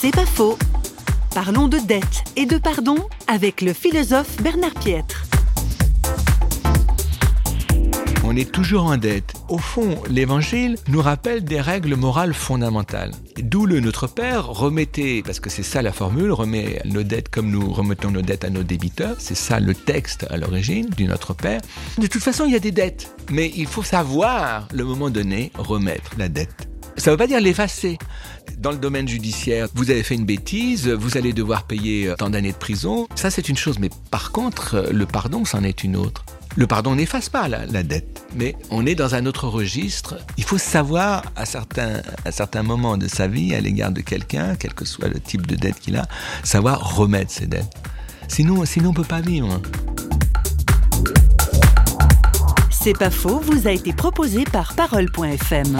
C'est pas faux. Parlons de dette et de pardon avec le philosophe Bernard Pietre. On est toujours en dette. Au fond, l'évangile nous rappelle des règles morales fondamentales. D'où le Notre Père, remettez, parce que c'est ça la formule, remet nos dettes comme nous remettons nos dettes à nos débiteurs. C'est ça le texte à l'origine du Notre Père. De toute façon, il y a des dettes. Mais il faut savoir, le moment donné, remettre la dette. Ça ne veut pas dire l'effacer. Dans le domaine judiciaire, vous avez fait une bêtise, vous allez devoir payer tant d'années de prison. Ça, c'est une chose. Mais par contre, le pardon, c'en est une autre. Le pardon n'efface pas la, dette, mais on est dans un autre registre. Il faut savoir à certains, à certains moments de sa vie, à l'égard de quelqu'un, quel que soit le type de dette qu'il a, savoir remettre ses dettes. Sinon, sinon on ne peut pas vivre. C'est pas faux, vous a été proposé par Parole.fm.